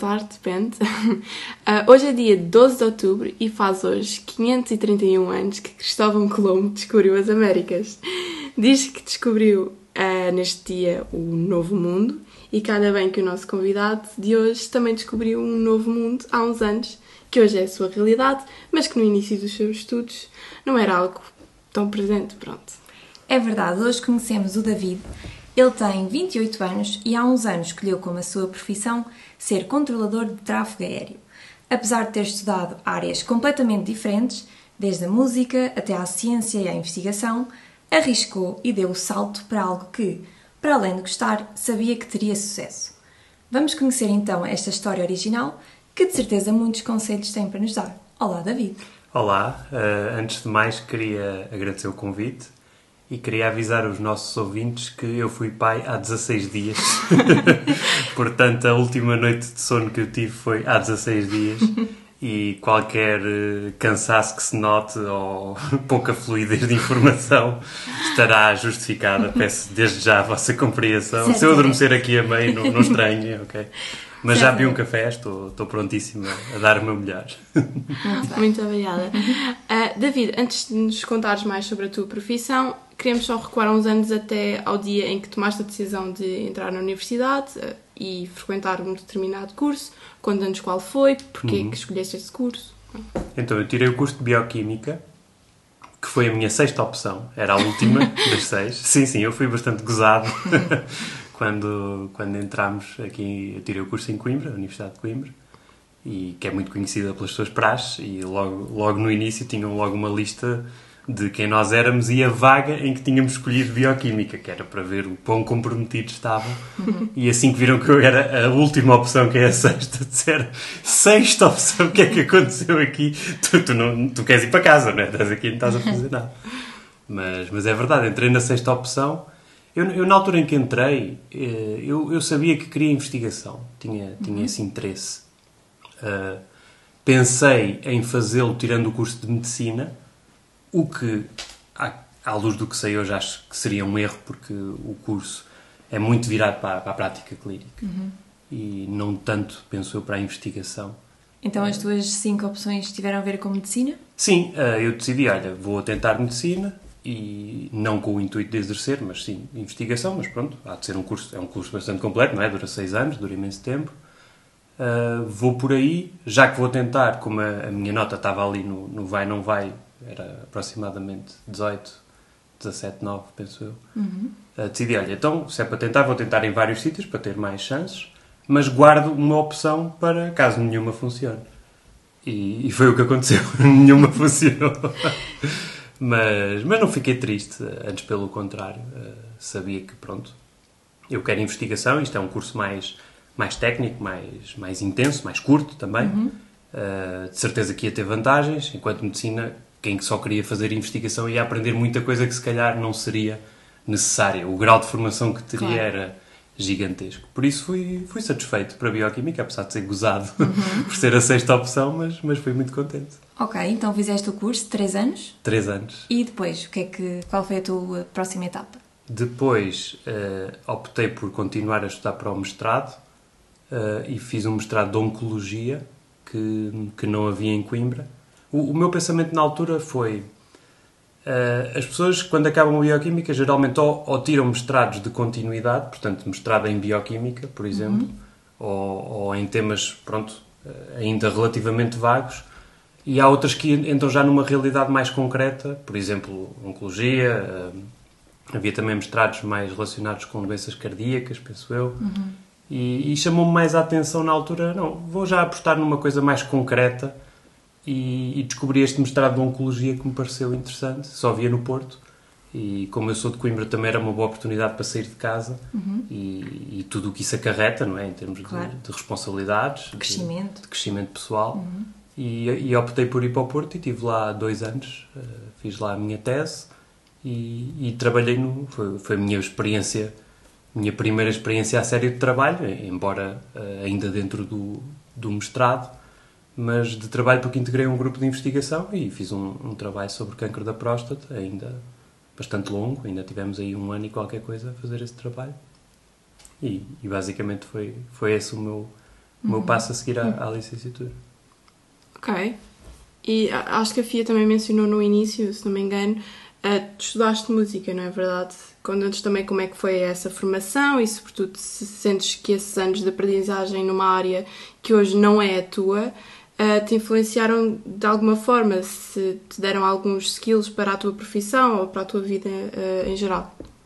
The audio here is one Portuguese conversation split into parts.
Tarde, depende. Uh, hoje é dia 12 de outubro e faz hoje 531 anos que Cristóvão Colombo descobriu as Américas. Diz que descobriu uh, neste dia o Novo Mundo e calha bem que o nosso convidado de hoje também descobriu um novo mundo há uns anos, que hoje é a sua realidade, mas que no início dos seus estudos não era algo tão presente. Pronto. É verdade, hoje conhecemos o David. Ele tem 28 anos e há uns anos escolheu como a sua profissão ser controlador de tráfego aéreo. Apesar de ter estudado áreas completamente diferentes, desde a música até à ciência e à investigação, arriscou e deu o salto para algo que, para além de gostar, sabia que teria sucesso. Vamos conhecer então esta história original, que de certeza muitos conselhos têm para nos dar. Olá, David! Olá, uh, antes de mais queria agradecer o convite e queria avisar os nossos ouvintes que eu fui pai há 16 dias. Portanto, a última noite de sono que eu tive foi há 16 dias. E qualquer eh, cansaço que se note ou pouca fluidez de informação estará justificada. Peço desde já a vossa compreensão. Certo. Se eu adormecer aqui a meio, não, não estranhe, ok? Mas já vi um café, estou, estou prontíssima a dar o meu melhor. Muito obrigada. Uh, David, antes de nos contares mais sobre a tua profissão, queremos só recuar uns anos até ao dia em que tomaste a decisão de entrar na universidade uh, e frequentar um determinado curso. Conta-nos qual foi, porque uhum. que escolheste esse curso. Então, eu tirei o curso de Bioquímica, que foi a minha sexta opção. Era a última das seis. Sim, sim, eu fui bastante gozado quando, quando entramos aqui. Eu tirei o curso em Coimbra, Universidade de Coimbra, e que é muito conhecida pelas suas praxes, e logo, logo no início tinham logo uma lista de quem nós éramos e a vaga em que tínhamos escolhido bioquímica, que era para ver o quão comprometidos estavam. Uhum. E assim que viram que eu era a última opção, que é a sexta, disseram: sexta opção, o que é que aconteceu aqui? Tu, tu, não, tu queres ir para casa, não é? Estás aqui e não estás a fazer nada. Mas, mas é verdade, entrei na sexta opção. Eu, eu na altura em que entrei, eh, eu, eu sabia que queria investigação, tinha, tinha uhum. esse interesse. Uh, pensei em fazê-lo tirando o curso de medicina o que, à, à luz do que sei hoje, acho que seria um erro, porque o curso é muito virado para, para a prática clínica uhum. e não tanto, penso eu, para a investigação. Então as tuas cinco opções tiveram a ver com medicina? Sim, eh, eu decidi, olha, vou tentar medicina e não com o intuito de exercer, mas sim investigação, mas pronto, há de ser um curso, é um curso bastante completo, não é? Dura seis anos, dura imenso tempo. Uh, vou por aí, já que vou tentar, como a, a minha nota estava ali no, no vai não vai, era aproximadamente 18, 17, 9, penso eu. Uhum. Uh, decidi, olha, então, se é para tentar, vou tentar em vários sítios para ter mais chances, mas guardo uma opção para caso nenhuma funcione. E, e foi o que aconteceu, nenhuma funcionou. mas, mas não fiquei triste, antes pelo contrário. Uh, sabia que, pronto, eu quero investigação, isto é um curso mais, mais técnico, mais, mais intenso, mais curto também. Uhum. Uh, de certeza que ia ter vantagens, enquanto medicina quem só queria fazer investigação ia aprender muita coisa que se calhar não seria necessária. O grau de formação que teria claro. era gigantesco. Por isso fui, fui satisfeito para a Bioquímica, apesar de ser gozado uhum. por ser a sexta opção, mas, mas fui muito contente. Ok, então fizeste o curso, três anos? Três anos. E depois, o que é que, qual foi a tua próxima etapa? Depois uh, optei por continuar a estudar para o mestrado uh, e fiz um mestrado de Oncologia que, que não havia em Coimbra o, o meu pensamento na altura foi. Uh, as pessoas, quando acabam a bioquímica, geralmente ou, ou, tiram mestrados de continuidade, portanto, mestrado em bioquímica, por exemplo, uhum. ou, ou, em temas, pronto, uh, ainda relativamente vagos, e há outras que entram já numa realidade mais concreta, por exemplo, oncologia, uh, havia também mestrados mais relacionados com doenças cardíacas, penso eu, uhum. e, e chamou-me mais a atenção na altura, não, vou já apostar numa coisa mais concreta, e, e, descobri este mestrado de Oncologia que me pareceu interessante, só via no Porto. E como eu sou de Coimbra, também era uma boa oportunidade para sair de casa uhum. e, e, tudo o que isso acarreta, não é? Em termos claro. de, de, responsabilidades, crescimento. De, de crescimento pessoal. Uhum. E, e, optei por ir para o Porto e estive lá dois anos, uh, fiz lá a minha tese e, e trabalhei no. Foi, foi, a minha experiência, minha primeira experiência a sério de trabalho, embora uh, ainda dentro do, do mestrado mas de trabalho porque integrei um grupo de investigação e fiz um, um trabalho sobre câncer da próstata, ainda bastante longo, ainda tivemos aí um ano e qualquer coisa a fazer esse trabalho. E, e basicamente foi, foi esse o meu, o meu passo a seguir à, à licenciatura. Ok. E acho que a Fia também mencionou no início, se não me engano, tu estudaste música, não é verdade? Conta-nos também como é que foi essa formação e, sobretudo, se sentes que esses anos de aprendizagem numa área que hoje não é a tua eh, te influenciaram de alguma forma, se te deram alguns skills para a tua profissão ou para a tua vida eh, em geral.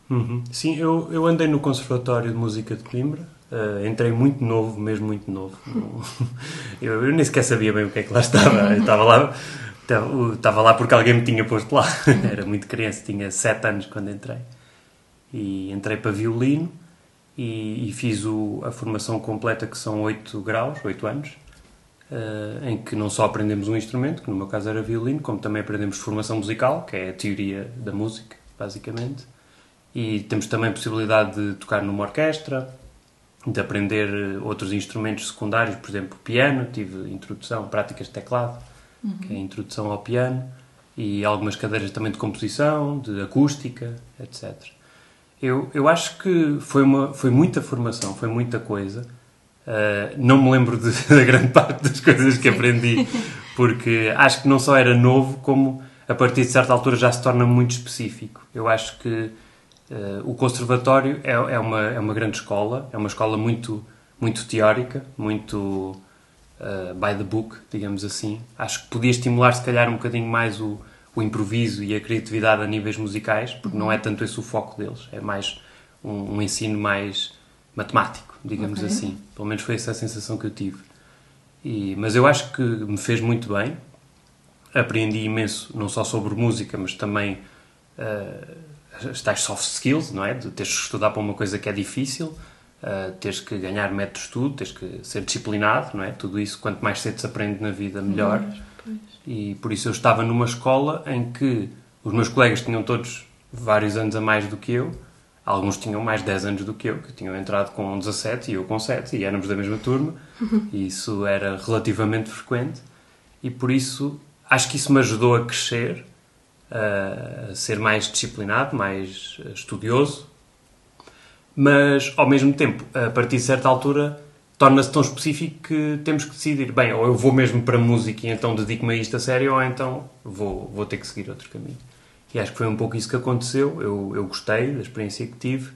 Uhum. Sim, eu, eu andei no Conservatório de Música de Coimbra. eh, entrei muito novo, mesmo muito novo. Eu, eu nem sequer sabia bem o que é que lá estava. Eu estava lá, estava, estava lá porque alguém me tinha posto lá. Era muito criança, tinha 7 anos quando entrei. E entrei para violino e, e fiz o- a formação completa, que são 8 graus, 8 anos, eh, em que não só aprendemos um instrumento, que no meu caso era violino, como também aprendemos formação musical, que é a teoria da música, basicamente. E temos também a possibilidade de tocar numa orquestra, de aprender eh, outros instrumentos secundários, por exemplo, piano, tive introdução, práticas de teclado, que é a introdução ao piano, e algumas cadeiras também de composição, de acústica, etc. Eu, eu acho que foi, uma, foi muita formação, foi muita coisa. Uh, não me lembro de, da grande parte das coisas que aprendi, porque acho que não só era novo, como a partir de certa altura já se torna muito específico. Eu acho que uh, o conservatório é, é, uma, é uma grande escola, é uma escola muito, muito teórica, muito uh, by the book, digamos assim. Acho que podia estimular, se calhar, um bocadinho mais o, o improviso e a criatividade a níveis musicais, porque não é tanto esse o foco deles, é mais um, um ensino mais matemático, digamos Ok. assim. Pelo menos foi essa a sensação que eu tive. E, mas eu acho que me fez muito bem. Aprendi imenso, não só sobre música, mas também uh, as tais soft skills, não é? De teres que estudar para uma coisa que é difícil, uh, teres que ganhar métodos de estudo, teres que ser disciplinado, não é? Tudo isso, quanto mais cedo se aprende na vida, melhor. E por isso eu estava numa escola em que os meus colegas tinham todos vários anos a mais do que eu, alguns tinham mais de 10 anos do que eu, que tinham entrado com 17 e eu com 7, e éramos da mesma turma, e isso era relativamente frequente, e por isso acho que isso me ajudou a crescer, a ser mais disciplinado, mais estudioso, mas ao mesmo tempo, a partir de certa altura, torna-se tão específico que temos que decidir, bem, ou eu vou mesmo para a música e então dedico-me a isto a sério, ou então vou, vou ter que seguir outro caminho. E acho que foi um pouco isso que aconteceu. Eu, eu gostei da experiência que tive,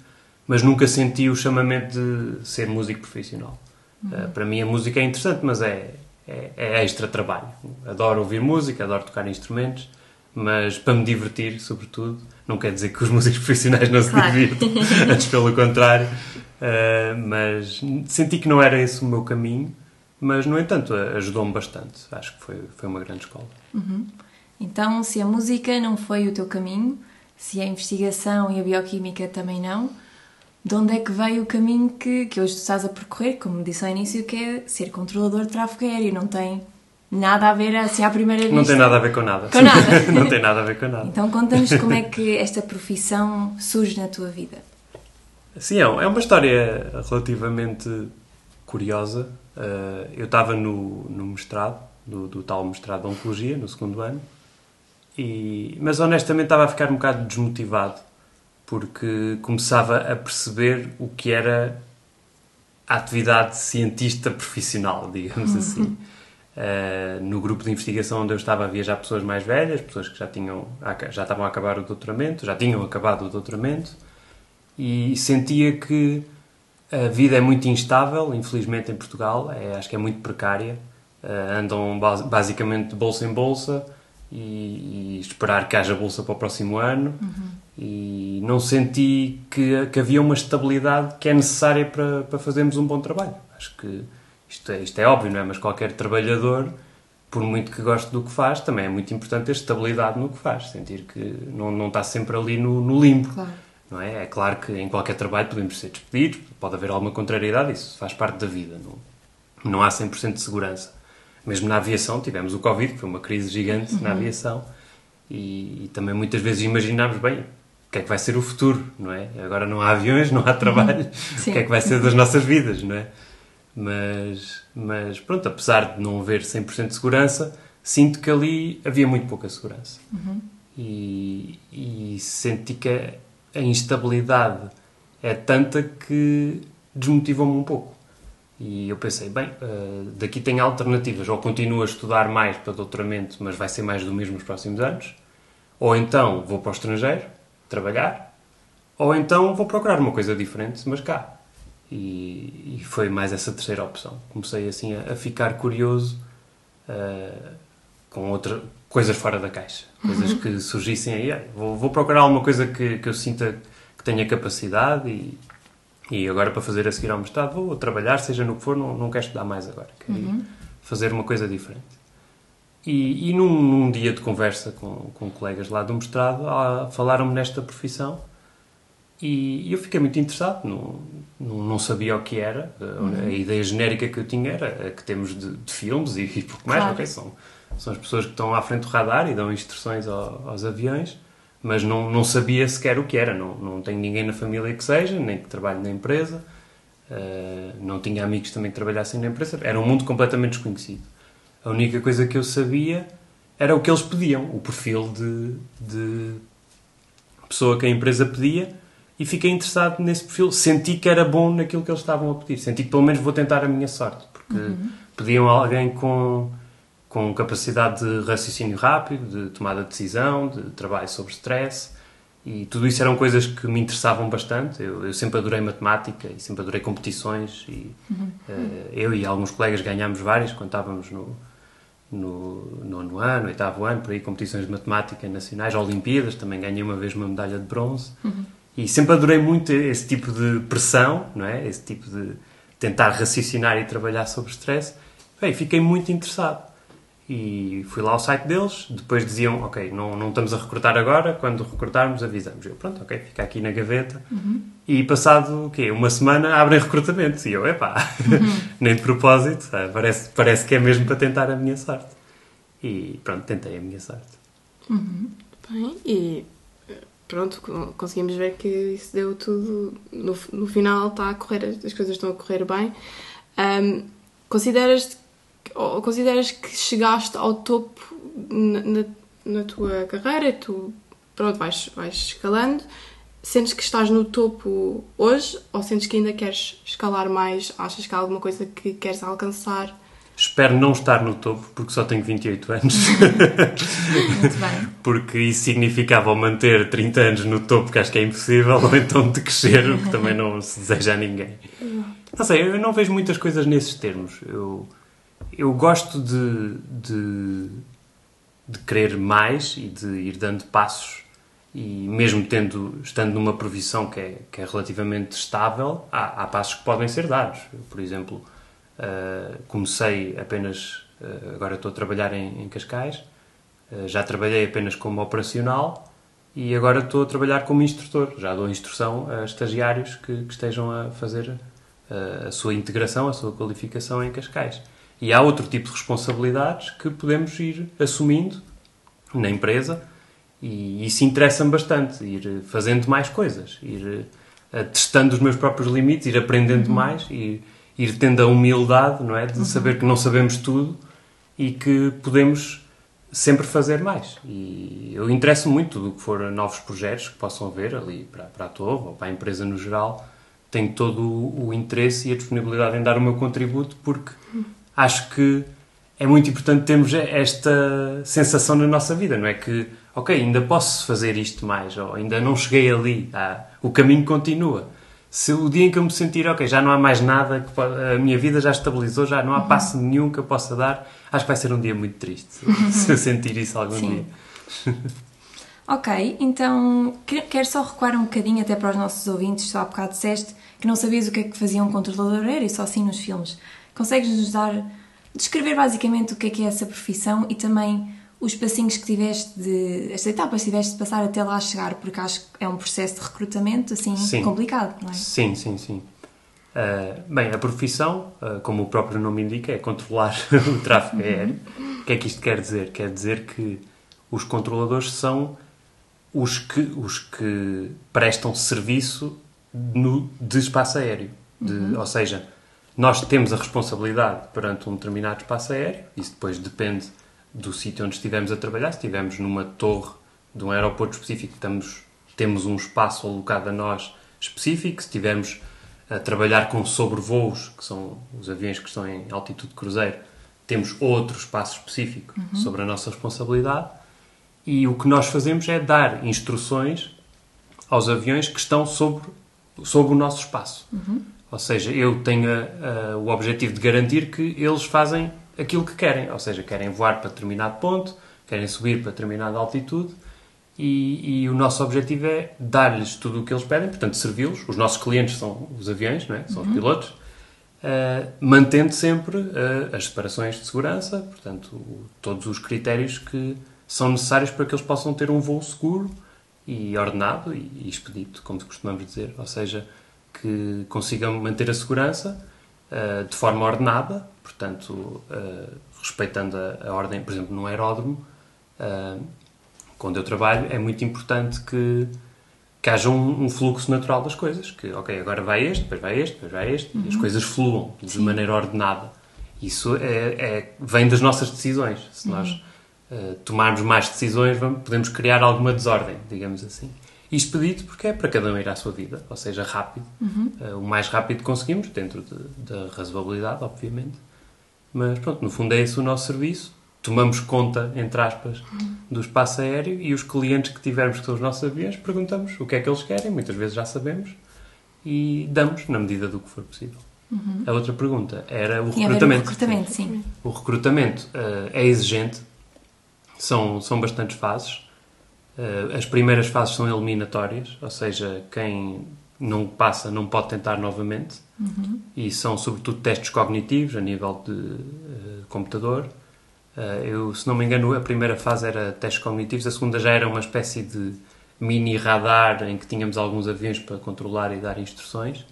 mas nunca senti o chamamento de ser músico profissional. Uh, para mim a música é interessante, mas é, é, é extra trabalho. Adoro ouvir música, adoro tocar instrumentos, mas para me divertir, sobretudo, não quer dizer que os músicos profissionais não se Claro. divirtam, antes pelo contrário. Uh, mas senti que não era esse o meu caminho, mas no entanto ajudou-me bastante. Acho que foi, foi uma grande escola. Então, se a música não foi o teu caminho, se a investigação e a bioquímica também não, de onde é que veio o caminho que, que hoje tu estás a percorrer, como disse ao início, que é ser controlador de tráfego aéreo? Não tem nada a ver assim à primeira vista. Não tem nada a ver com nada. Com nada. não tem nada a ver com nada. Então, conta-nos como é que esta profissão surge na tua vida. Sim, é é uma história relativamente curiosa. Uh, eu estava no, no mestrado, do, do tal mestrado de Oncologia, no segundo ano, e, mas honestamente estava a ficar um bocado desmotivado, porque começava a perceber o que era a atividade de cientista profissional, digamos assim. Uh, no grupo de investigação onde eu estava havia já pessoas mais velhas, pessoas que já, tinham, já estavam a acabar o doutoramento, já tinham acabado o doutoramento, e sentia que a vida é muito instável, infelizmente em Portugal, é, acho que é muito precária. Uh, andam bas- basicamente de bolsa em bolsa e, e esperar que haja bolsa para o próximo ano. E não senti que, que havia uma estabilidade que é necessária para, para fazermos um bom trabalho. Acho que isto é, isto é óbvio, não é? Mas qualquer trabalhador, por muito que goste do que faz, também é muito importante ter estabilidade no que faz. Sentir que não, não está sempre ali no, no limbo. Claro. Não é? é claro que em qualquer trabalho podemos ser despedidos, pode haver alguma contrariedade, isso faz parte da vida. Não, não há 100% de segurança. Mesmo na aviação, tivemos o Covid, que foi uma crise gigante na aviação, e, e também muitas vezes imaginámos, bem, o que é que vai ser o futuro, não é? Agora não há aviões, não há trabalho, o Sim. que é que vai ser das nossas vidas, não é? Mas, mas pronto, apesar de não haver 100% de segurança, sinto que ali havia muito pouca segurança. E, e senti que a, a instabilidade é tanta que desmotivou-me um pouco. E eu pensei, bem, uh, daqui tem alternativas. Ou continuo a estudar mais para doutoramento, mas vai ser mais do mesmo nos próximos anos. Ou então vou para o estrangeiro trabalhar. Ou então vou procurar uma coisa diferente, mas cá. E, e foi mais essa terceira opção. Comecei assim a, a ficar curioso uh, com outra, coisas fora da caixa. Coisas que surgissem aí. Vou, vou procurar alguma coisa que, que eu sinta que tenha capacidade e e agora, para fazer a seguir ao mestrado, vou trabalhar, seja no que for, não, não quero estudar mais agora. Quero uhum. fazer uma coisa diferente. E, e num, num, dia de conversa com, com colegas lá do mestrado, ah, falaram-me nesta profissão e, eu fiquei muito interessado. Não, não, não, sabia o que era. Uhum. A ideia genérica que eu tinha era a que temos de, de filmes e, e pouco mais. Claro. Okay, são, são as pessoas que estão à frente do radar e dão instruções ao, aos aviões mas não, não sabia sequer o que era. Não, não tenho ninguém na família que seja, nem que trabalhe na empresa. Uh, não tinha amigos também que trabalhassem na empresa. Era um mundo completamente desconhecido. A única coisa que eu sabia era o que eles pediam, o perfil de, de pessoa que a empresa pedia e fiquei interessado nesse perfil. Senti que era bom naquilo que eles estavam a pedir. Senti que pelo menos vou tentar a minha sorte, porque uhum. pediam alguém com com capacidade de raciocínio rápido, de tomada de decisão, de trabalho sobre stress. E tudo isso eram coisas que me interessavam bastante. Eu, eu sempre adorei matemática e sempre adorei competições. E, uhum. uh, eu e alguns colegas ganhámos várias quando estávamos no, no nono ano, oitavo ano, por aí, competições de matemática nacionais, Olimpíadas, também ganhei uma vez uma medalha de bronze. Uhum. E sempre adorei muito esse tipo de pressão, não é? Esse tipo de tentar raciocinar e trabalhar sobre stress. Bem, fiquei muito interessado. E fui lá ao site deles, depois diziam, ok, não, não estamos a recrutar agora, quando recrutarmos avisamos. Eu, pronto, ok, fica aqui na gaveta. Uhum. E passado, o quê? Uma semana abrem recrutamento. E eu, epá, uhum. nem de propósito, parece, parece que é mesmo para tentar a minha sorte. E pronto, tentei a minha sorte. Uhum. Bem, e pronto, conseguimos ver que isso deu tudo, no, no final está a correr, as coisas estão a correr bem. Um, consideras ou consideras que chegaste ao topo na, na, na tua carreira, tu pronto, vais, vais escalando, sentes que estás no topo hoje ou sentes que ainda queres escalar mais? Achas que há alguma coisa que queres alcançar? Espero não estar no topo, porque só tenho 28 anos. Muito bem. Porque isso significava manter 30 anos no topo, que acho que é impossível, ou então de crescer, o que também não se deseja a ninguém. Não sei, eu não vejo muitas coisas nesses termos. Eu eu gosto de, de, de querer mais e de ir dando passos e mesmo tendo, estando numa provisão que é, que é relativamente estável, há, há passos que podem ser dados. Eu, por exemplo, uh, comecei apenas, uh, agora estou a trabalhar em, em Cascais, uh, já trabalhei apenas como operacional e agora estou a trabalhar como instrutor. Já dou instrução a estagiários que, que estejam a fazer a sua integração, a sua qualificação em Cascais. E há outro tipo de responsabilidades que podemos ir assumindo na empresa e isso interessa-me bastante, ir fazendo mais coisas, ir uh, testando os meus próprios limites, ir aprendendo uhum. mais, ir, ir tendo a humildade, não é, de uhum. saber que não sabemos tudo e que podemos sempre fazer mais. E eu interesso muito tudo o que for novos projetos que possam haver ali para, para a Torre ou para a empresa no geral. Tenho todo o, o interesse e a disponibilidade em dar o meu contributo porque uhum acho que é muito importante termos esta sensação na nossa vida, não é? Que, ok, ainda posso fazer isto mais, ou ainda não cheguei ali, ah, o caminho continua. Se o dia em que eu me sentir, ok, já não há mais nada, que a minha vida já estabilizou, já não há uhum. passo nenhum que eu possa dar, acho que vai ser um dia muito triste uhum. se eu sentir isso algum Sim. dia. ok, então quero só recuar um bocadinho até para os nossos ouvintes, só há bocado disseste que não sabias o que é que fazia um controlador aéreo, só assim nos filmes. Consegues-nos dar, descrever basicamente o que é que é essa profissão e também os passinhos que tiveste de, as etapas que tiveste de passar até lá chegar, porque acho que é um processo de recrutamento assim sim. complicado, não é? Sim, sim, sim. Uh, bem, a profissão, uh, como o próprio nome indica, é controlar o tráfego aéreo. O que é que isto quer dizer? Quer dizer que os controladores são os que, os que prestam serviço no, de espaço aéreo. De, uhum. Ou seja, nós temos a responsabilidade perante um determinado espaço aéreo, isso depois depende do sítio onde estivermos a trabalhar. Se estivermos numa torre de um aeroporto específico, estamos, temos um espaço alocado a nós específico. Se estivermos a trabalhar com sobrevoos, que são os aviões que estão em altitude cruzeiro, temos outro espaço específico sobre a nossa responsabilidade. E o que nós fazemos é dar instruções aos aviões que estão sobre, sobre o nosso espaço. Ou seja, eu tenho a- a- o objetivo de garantir que eles fazem aquilo que querem. Ou seja, querem voar para determinado ponto, querem subir para determinada altitude. E, e o nosso objetivo é dar-lhes tudo o que eles pedem, portanto, servi-los. Os nossos clientes são os aviões, não é? são os pilotos. Uh, mantendo sempre uh, as separações de segurança, portanto, o- todos os critérios que são necessários para que eles possam ter um voo seguro e ordenado e, e expedito, como costumamos dizer, ou seja, que consigam manter a segurança uh, de forma ordenada, portanto, uh, respeitando a, a ordem, por exemplo, no aeródromo, uh, onde eu trabalho, é muito importante que, que haja um, um fluxo natural das coisas. Que, ok, agora vai este, depois vai este, depois vai este, e as coisas fluam de maneira ordenada. Isso é, é- vem das nossas decisões. Se nós eh, tomarmos mais decisões, vamos, podemos criar alguma desordem, digamos assim. Isto pedido porque é para cada um ir à sua vida, ou seja, rápido. Eh, o mais rápido que conseguimos, dentro de- da razoabilidade, obviamente. Mas pronto, no fundo é esse o nosso serviço. Tomamos conta, entre aspas, do espaço aéreo e os clientes que tivermos, que são os nossos aviões, perguntamos o que é que eles querem, muitas vezes já sabemos, e damos na medida do que for possível. A outra pergunta era o com o recrutamento. recrutamento, sim. O recrutamento eh, é exigente, são, são bastantes fases. Eh, as primeiras fases são eliminatórias, ou seja, quem não passa não pode tentar novamente. E são sobretudo testes cognitivos a nível de eh, computador. Eh, eu, se não me engano, a primeira fase era testes cognitivos, a segunda já era uma espécie de mini radar em que tínhamos alguns aviões para controlar e dar instruções.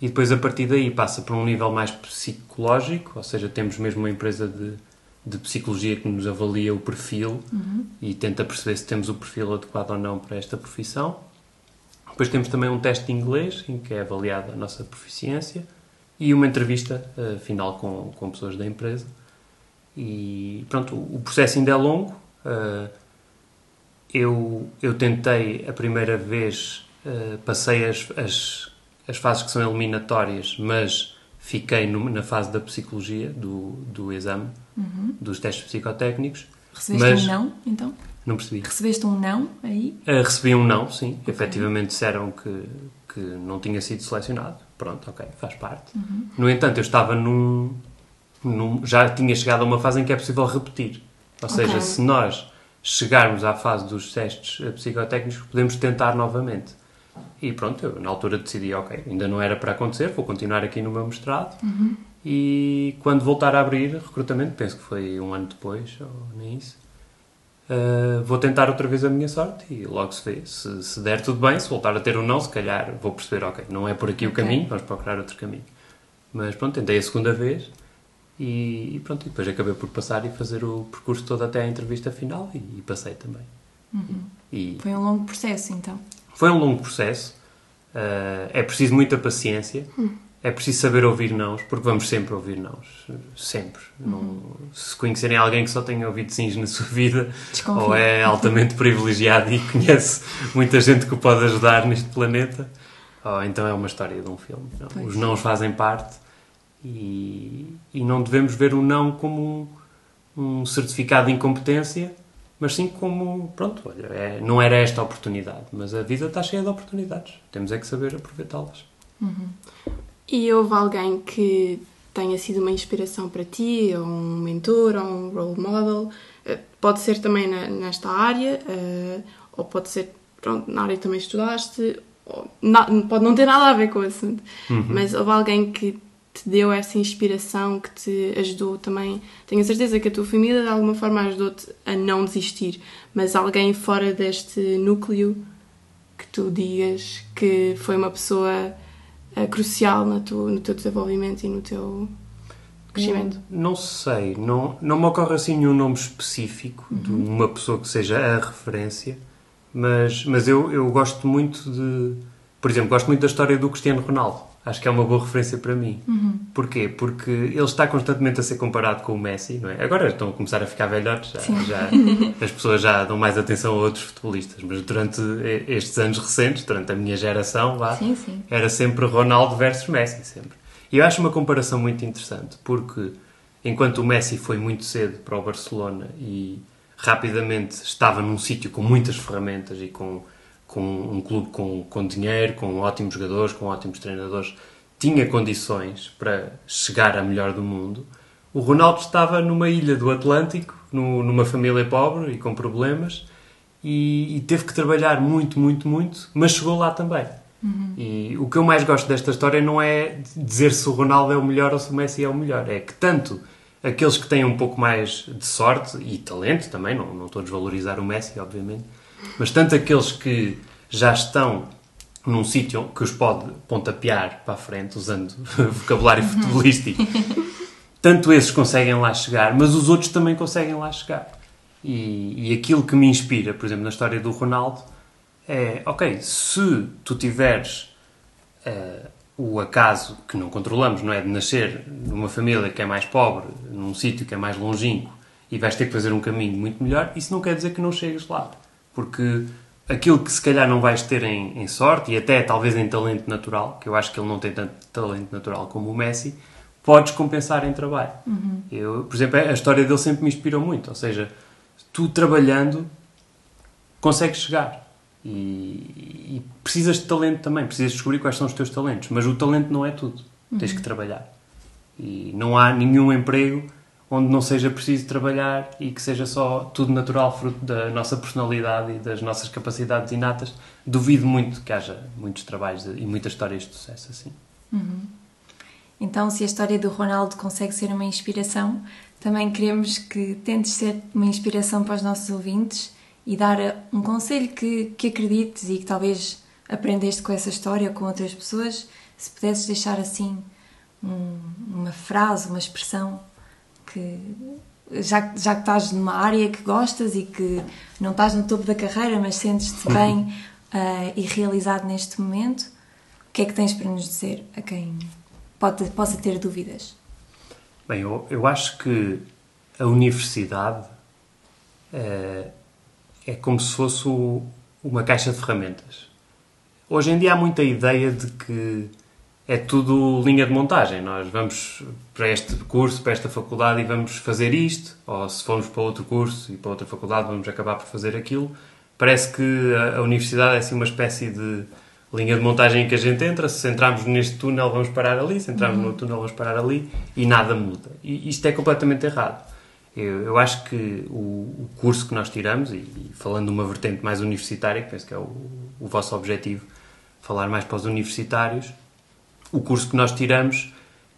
E depois, a partir daí, passa para um nível mais psicológico, ou seja, temos mesmo uma empresa de, de psicologia que nos avalia o perfil e tenta perceber se temos o perfil adequado ou não para esta profissão. Depois temos também um teste de inglês, em que é avaliada a nossa proficiência, e uma entrevista eh, final com, com pessoas da empresa. E pronto, o processo ainda é longo. eh, eu, eu tentei a primeira vez, eh, passei as, as, as fases que são eliminatórias, mas fiquei no- na fase da psicologia, do, do exame, dos testes psicotécnicos. Recebeste Mas- um não, então? Não percebi. Recebeste um não aí? Uh, recebi um não, sim. Efetivamente disseram que, que não tinha sido selecionado. Pronto, ok, faz parte. No entanto, eu estava num, num- Já tinha chegado a uma fase em que é possível repetir. Ou seja, Ok. se nós chegarmos à fase dos testes uh, psicotécnicos, podemos tentar novamente. E pronto, eu na altura decidi, ok, ainda não era para acontecer, vou continuar aqui no meu mestrado. E quando voltar a abrir recrutamento, penso que foi um ano depois, ou nem isso, Uh, vou tentar outra vez a minha sorte e logo se vê. Se, se der tudo bem, se voltar a ter um não, se calhar vou perceber, ok, não é por aqui o caminho, vamos procurar outro caminho. Mas pronto, tentei a segunda vez e, e pronto, e depois acabei por passar e fazer o percurso todo até à entrevista final e, e passei também. E Foi um longo processo, então. foi um longo processo, uh, é preciso muita paciência, é preciso saber ouvir nãos, porque vamos sempre ouvir nãos, sempre. Não, se conhecerem alguém que só tenha ouvido sims na sua vida, Desconfio. ou é altamente privilegiado e conhece muita gente que o pode ajudar neste planeta, ou então é uma história de um filme. Não. Os nãos fazem parte e, e não devemos ver o não como um, um certificado de incompetência, mas sim como, pronto, olha, é- não era esta a oportunidade, mas a vida está cheia de oportunidades. Temos é que saber aproveitá-las. E houve alguém que tenha sido uma inspiração para ti, ou um mentor, ou um role model? Eh, Pode ser também na- nesta área, eh, ou pode ser pronto, na área que também estudaste, na- pode não ter nada a ver com o assunto. Mas houve alguém que te deu essa inspiração, que te ajudou também. Tenho a certeza que a tua família de alguma forma ajudou-te a não desistir, mas alguém fora deste núcleo que tu digas que foi uma pessoa eh, crucial na tu- no teu desenvolvimento e no teu crescimento. Não sei, não, não me ocorre assim nenhum nome específico de uma pessoa que seja a referência, mas, mas eu, eu gosto muito de. Por exemplo, gosto muito da história do Cristiano Ronaldo. Acho que é uma boa referência para mim. Porquê? Porque ele está constantemente a ser comparado com o Messi, não é? Agora estão a começar a ficar velhotes, já, já- as pessoas já dão mais atenção a outros futebolistas, mas durante estes anos recentes, durante a minha geração, vá, Sim, sim. era sempre Ronaldo versus Messi, sempre. E eu acho uma comparação muito interessante, porque enquanto o Messi foi muito cedo para o Barcelona e rapidamente estava num sítio com muitas ferramentas e com, com um clube com, com dinheiro, com ótimos jogadores, com ótimos treinadores, tinha condições para chegar a melhor do mundo, o Ronaldo estava numa ilha do Atlântico, no- numa família pobre e com problemas, e, e teve que trabalhar muito, muito, muito, mas chegou lá também. E o que eu mais gosto desta história não é dizer se o Ronaldo é o melhor ou se o Messi é o melhor, é que tanto aqueles que têm um pouco mais de sorte e talento também, não, não estou a desvalorizar o Messi, obviamente, mas tanto aqueles que já estão num sítio que os pode pontapear para a frente, usando vocabulário futebolístico, tanto esses conseguem lá chegar, mas os outros também conseguem lá chegar. E, e aquilo que me inspira, por exemplo, na história do Ronaldo, é, ok, se tu tiveres eh, o acaso que não controlamos, não é? De nascer numa família que é mais pobre, num sítio que é mais longínquo e vais ter que fazer um caminho muito melhor, isso não quer dizer que não chegues lá. Porque aquilo que se calhar não vais ter em, em sorte e até talvez em talento natural, que eu acho que ele não tem tanto talento natural como o Messi, podes compensar em trabalho. Eu, por exemplo, a história dele sempre me inspirou muito. Ou seja, tu trabalhando consegues chegar. E, e precisas de talento também, precisas descobrir quais são os teus talentos. Mas o talento não é tudo. Tens que trabalhar. E não há nenhum emprego onde não seja preciso trabalhar e que seja só tudo natural, fruto da nossa personalidade e das nossas capacidades inatas. Duvido muito que haja muitos trabalhos e muitas histórias de sucesso assim. Então, se a história do Ronaldo consegue ser uma inspiração, também queremos que tentes ser uma inspiração para os nossos ouvintes e dar eh, um conselho que, que acredites e que talvez aprendeste com essa história ou com outras pessoas. Se pudesses deixar assim um- uma frase, uma expressão que já, já que estás numa área que gostas e que não estás no topo da carreira, mas sentes-te bem ah, e realizado neste momento, o que é que tens para nos dizer a quem pode, possa ter dúvidas? Bem, eu, eu acho que a universidade eh, é como se fosse o- uma caixa de ferramentas. Hoje em dia há muita ideia de que é tudo linha de montagem. Nós vamos para este curso, para esta faculdade e vamos fazer isto, ou se formos para outro curso e para outra faculdade vamos acabar por fazer aquilo. Parece que a, universidade é assim uma espécie de linha de montagem em que a gente entra. Se entrarmos neste túnel, vamos parar ali, se entrarmos no túnel, vamos parar ali e nada muda. E isto é completamente errado. Eu, eu acho que o, o curso que nós tiramos, e, e falando de uma vertente mais universitária, que penso que é o, o vosso objetivo, falar mais para os universitários, o curso que nós tiramos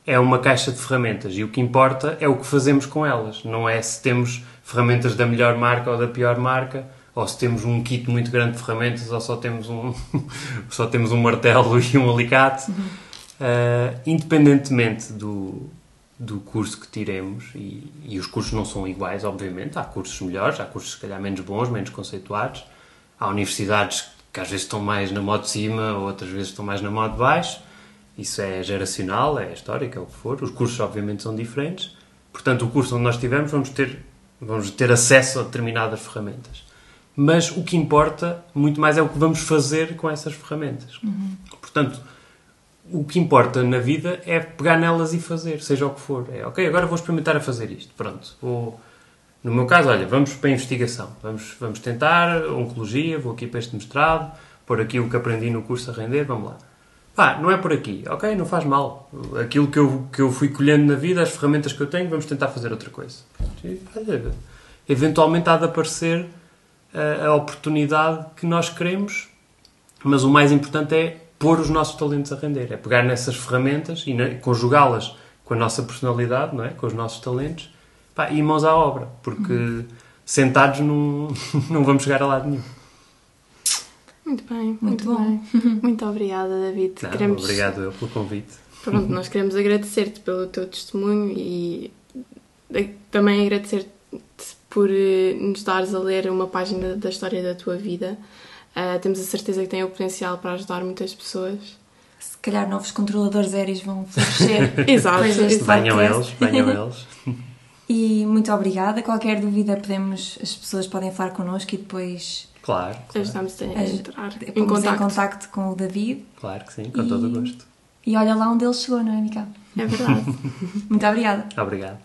é uma caixa de ferramentas e o que importa é o que fazemos com elas. Não é se temos ferramentas da melhor marca ou da pior marca, ou se temos um kit muito grande de ferramentas ou só temos um, só temos um martelo e um alicate. Uh, independentemente do, do curso que tiremos, e, e os cursos não são iguais, obviamente, há cursos melhores, há cursos se calhar menos bons, menos conceituados, há universidades que às vezes estão mais na modo de cima, outras vezes estão mais na modo de baixo. Isso é geracional, é histórico, é o que for. Os cursos, obviamente, são diferentes. Portanto, o curso onde nós estivermos, vamos ter, vamos ter acesso a determinadas ferramentas. Mas o que importa muito mais é o que vamos fazer com essas ferramentas. Portanto, o que importa na vida é pegar nelas e fazer, seja o que for. É, ok, agora vou experimentar a fazer isto. Pronto, vou... No meu caso, olha, vamos para a investigação. Vamos, vamos tentar oncologia, vou aqui para este mestrado, pôr aqui o que aprendi no curso a render, vamos lá. Pá, não é por aqui. Ok, não faz mal. Aquilo que eu, que eu fui colhendo na vida, as ferramentas que eu tenho, vamos tentar fazer outra coisa. E, olha, eventualmente há de aparecer a, a oportunidade que nós queremos, mas o mais importante é pôr os nossos talentos a render. É pegar nessas ferramentas e na- conjugá-las com a nossa personalidade, não é? com os nossos talentos, pá, e mãos à obra. Porque sentados não, não vamos chegar a lado nenhum. Muito bem, Muito muito, bom. bem. Muito obrigada, David. Não, Queremos- Obrigado eu pelo convite. Pronto, nós queremos agradecer-te pelo teu testemunho e também agradecer-te por eh, nos dares a ler uma página da história da tua vida. Ah, temos a certeza que tem o potencial para ajudar muitas pessoas. se calhar novos controladores aéreos vão florescer. Exato, Venham eles, venham eles. E muito obrigada. Qualquer dúvida podemos, as pessoas podem falar connosco e depois Claro, claro, a aj- entrar em pomos contacto. em contacto com o David. claro que sim, com todo o E- gosto. E olha lá onde ele chegou, não é, Mica? É verdade. Muito obrigada. Obrigado.